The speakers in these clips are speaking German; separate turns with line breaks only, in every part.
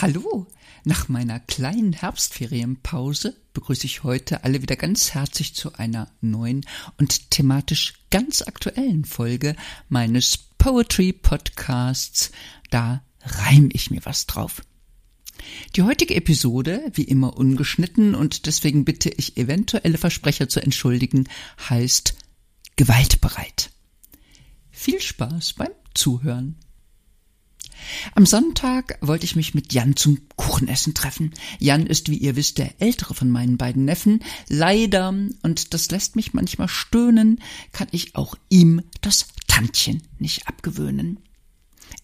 Hallo, nach meiner kleinen Herbstferienpause begrüße ich heute alle wieder ganz herzlich zu einer neuen und thematisch ganz aktuellen Folge meines Poetry Podcasts. Da reim ich mir was drauf. Die heutige Episode, wie immer ungeschnitten und deswegen bitte ich eventuelle Versprecher zu entschuldigen, heißt Gewaltbereit. Viel Spaß beim Zuhören. Am Sonntag wollte ich mich mit Jan zum Kuchenessen treffen. Jan ist, wie ihr wisst, der ältere von meinen beiden Neffen. Leider, und das lässt mich manchmal stöhnen, kann ich auch ihm das Tantchen nicht abgewöhnen.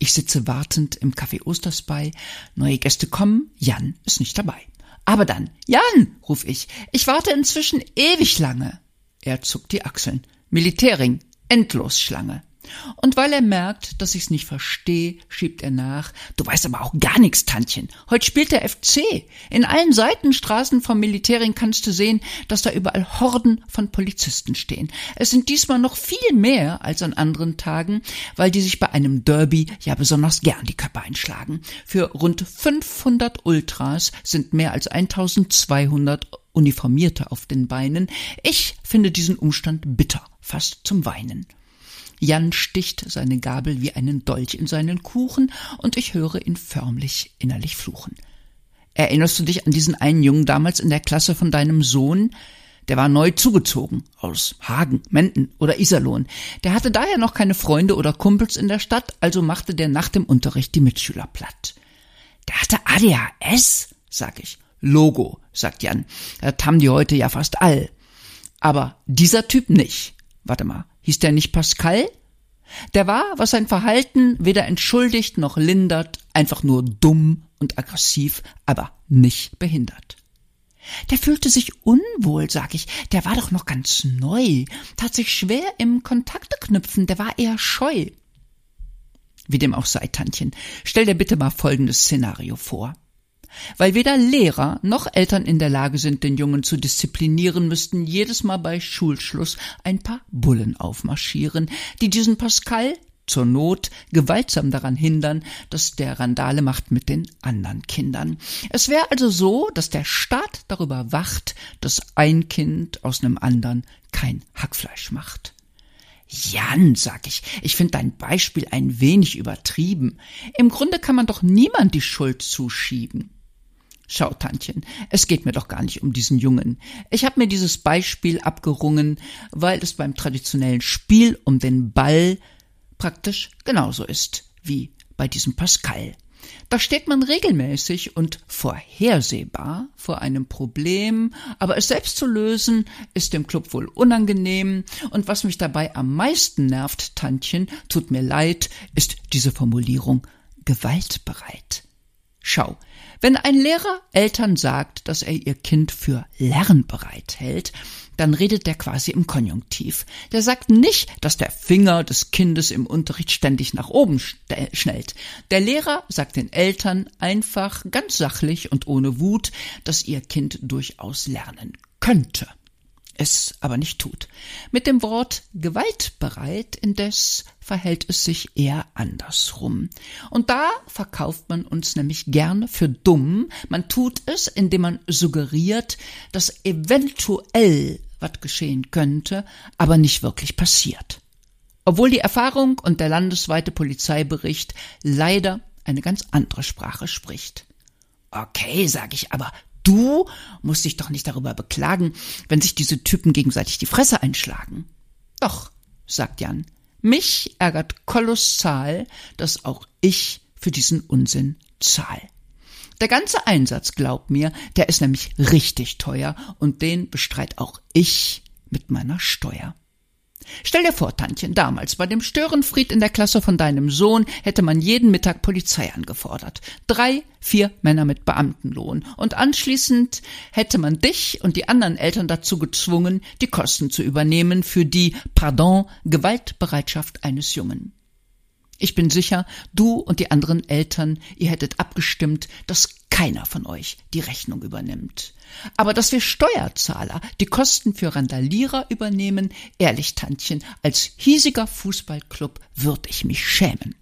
Ich sitze wartend im Café Ostersbei. Neue Gäste kommen, Jan ist nicht dabei. Aber dann, Jan, ruf ich, ich warte inzwischen ewig lange. Er zuckt die Achseln. Militärring, Endlosschlange. Und weil er merkt, dass ich's nicht verstehe, schiebt er nach, du weißt aber auch gar nichts, Tantchen. Heute spielt der FC. In allen Seitenstraßen vom Militäring kannst du sehen, dass da überall Horden von Polizisten stehen. Es sind diesmal noch viel mehr als an anderen Tagen, weil die sich bei einem Derby ja besonders gern die Köpfe einschlagen. Für rund 500 Ultras sind mehr als 1200 Uniformierte auf den Beinen. Ich finde diesen Umstand bitter, fast zum Weinen. Jan sticht seine Gabel wie einen Dolch in seinen Kuchen, und ich höre ihn förmlich innerlich fluchen. Erinnerst du dich an diesen einen Jungen damals in der Klasse von deinem Sohn? Der war neu zugezogen, aus Hagen, Menden oder Iserlohn. Der hatte daher noch keine Freunde oder Kumpels in der Stadt, also machte der nach dem Unterricht die Mitschüler platt. Der hatte ADHS, sag ich. Logo, sagt Jan. Das haben die heute ja fast all. Aber dieser Typ nicht. Warte mal, Hieß der nicht Pascal? Der war, was sein Verhalten weder entschuldigt noch lindert, einfach nur dumm und aggressiv, aber nicht behindert. Der fühlte sich unwohl, sag ich. Der war doch noch ganz neu, tat sich schwer im Kontakte knüpfen, der war eher scheu. Wie dem auch sei, Tantchen, stell dir bitte mal folgendes Szenario vor. Weil weder Lehrer noch Eltern in der Lage sind, den Jungen zu disziplinieren, müssten jedes Mal bei Schulschluss ein paar Bullen aufmarschieren, die diesen Pascal zur Not gewaltsam daran hindern, dass der Randale macht mit den anderen Kindern. Es wäre also so, dass der Staat darüber wacht, dass ein Kind aus einem anderen kein Hackfleisch macht. Jan, sag ich, ich finde dein Beispiel ein wenig übertrieben. Im Grunde kann man doch niemand die Schuld zuschieben. Schau, Tantchen, es geht mir doch gar nicht um diesen Jungen. Ich habe mir dieses Beispiel abgerungen, weil es beim traditionellen Spiel um den Ball praktisch genauso ist wie bei diesem Pascal. Da steht man regelmäßig und vorhersehbar vor einem Problem, aber es selbst zu lösen, ist dem Club wohl unangenehm, und was mich dabei am meisten nervt, Tantchen, tut mir leid, ist diese Formulierung gewaltbereit. Schau, wenn ein Lehrer Eltern sagt, dass er ihr Kind für lernbereit hält, dann redet der quasi im Konjunktiv. Der sagt nicht, dass der Finger des Kindes im Unterricht ständig nach oben schnellt. Der Lehrer sagt den Eltern einfach ganz sachlich und ohne Wut, dass ihr Kind durchaus lernen könnte es aber nicht tut. Mit dem Wort gewaltbereit indes verhält es sich eher andersrum. Und da verkauft man uns nämlich gern für dumm. Man tut es, indem man suggeriert, dass eventuell was geschehen könnte, aber nicht wirklich passiert. Obwohl die Erfahrung und der landesweite Polizeibericht leider eine ganz andere Sprache spricht. Okay, sag ich, aber Du musst dich doch nicht darüber beklagen, wenn sich diese Typen gegenseitig die Fresse einschlagen. Doch, sagt Jan, mich ärgert kolossal, dass auch ich für diesen Unsinn zahl. Der ganze Einsatz, glaub mir, der ist nämlich richtig teuer und den bestreit auch ich mit meiner Steuer. Stell dir vor, Tantchen, damals bei dem Störenfried in der Klasse von deinem Sohn hätte man jeden Mittag Polizei angefordert. Drei, vier Männer mit Beamtenlohn. Und anschließend hätte man dich und die anderen Eltern dazu gezwungen, die Kosten zu übernehmen für die, pardon, Gewaltbereitschaft eines Jungen. Ich bin sicher, du und die anderen Eltern, ihr hättet abgestimmt, dass keiner von euch die Rechnung übernimmt. Aber dass wir Steuerzahler die Kosten für Randalierer übernehmen, ehrlich, Tantchen, als hiesiger Fußballclub würde ich mich schämen.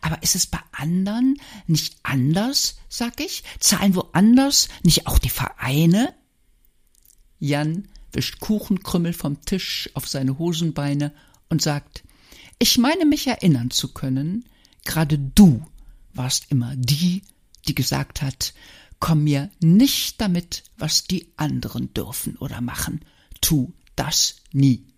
Aber ist es bei anderen nicht anders, sag ich? Zahlen woanders nicht auch die Vereine? Jan wischt Kuchenkrümmel vom Tisch auf seine Hosenbeine und sagt, ich meine mich erinnern zu können, gerade du warst immer die, die gesagt hat, komm mir nicht damit, was die anderen dürfen oder machen, tu das nie